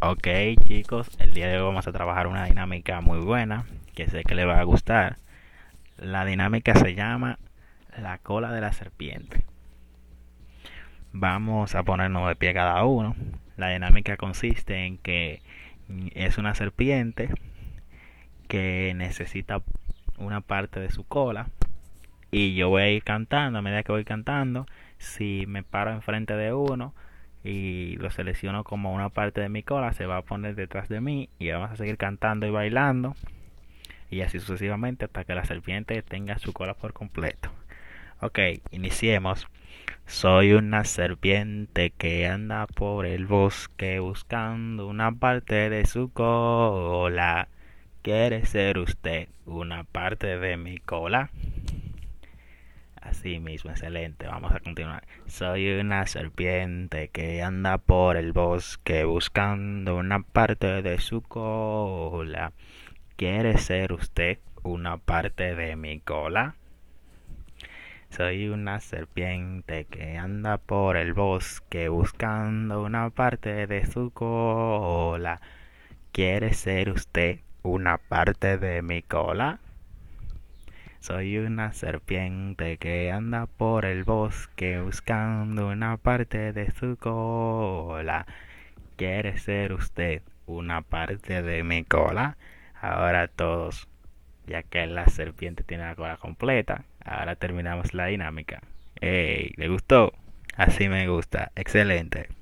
Ok chicos, el día de hoy vamos a trabajar una dinámica muy buena que sé que les va a gustar. La dinámica se llama la cola de la serpiente. Vamos a ponernos de pie cada uno. La dinámica consiste en que es una serpiente que necesita una parte de su cola y yo voy a ir cantando a medida que voy cantando. Si me paro enfrente de uno, y lo selecciono como una parte de mi cola, se va a poner detrás de mí y vamos a seguir cantando y bailando y así sucesivamente hasta que la serpiente tenga su cola por completo. Ok, iniciemos. Soy una serpiente que anda por el bosque buscando una parte de su cola. ¿Quiere ser usted una parte de mi cola? Así mismo, excelente. Vamos a continuar. Soy una serpiente que anda por el bosque buscando una parte de su cola. ¿Quiere ser usted una parte de mi cola? Soy una serpiente que anda por el bosque buscando una parte de su cola. ¿Quiere ser usted una parte de mi cola? Soy una serpiente que anda por el bosque buscando una parte de su cola. ¿Quiere ser usted una parte de mi cola? Ahora todos, ya que la serpiente tiene la cola completa, ahora terminamos la dinámica. ¡Ey! ¿Le gustó? Así me gusta. Excelente.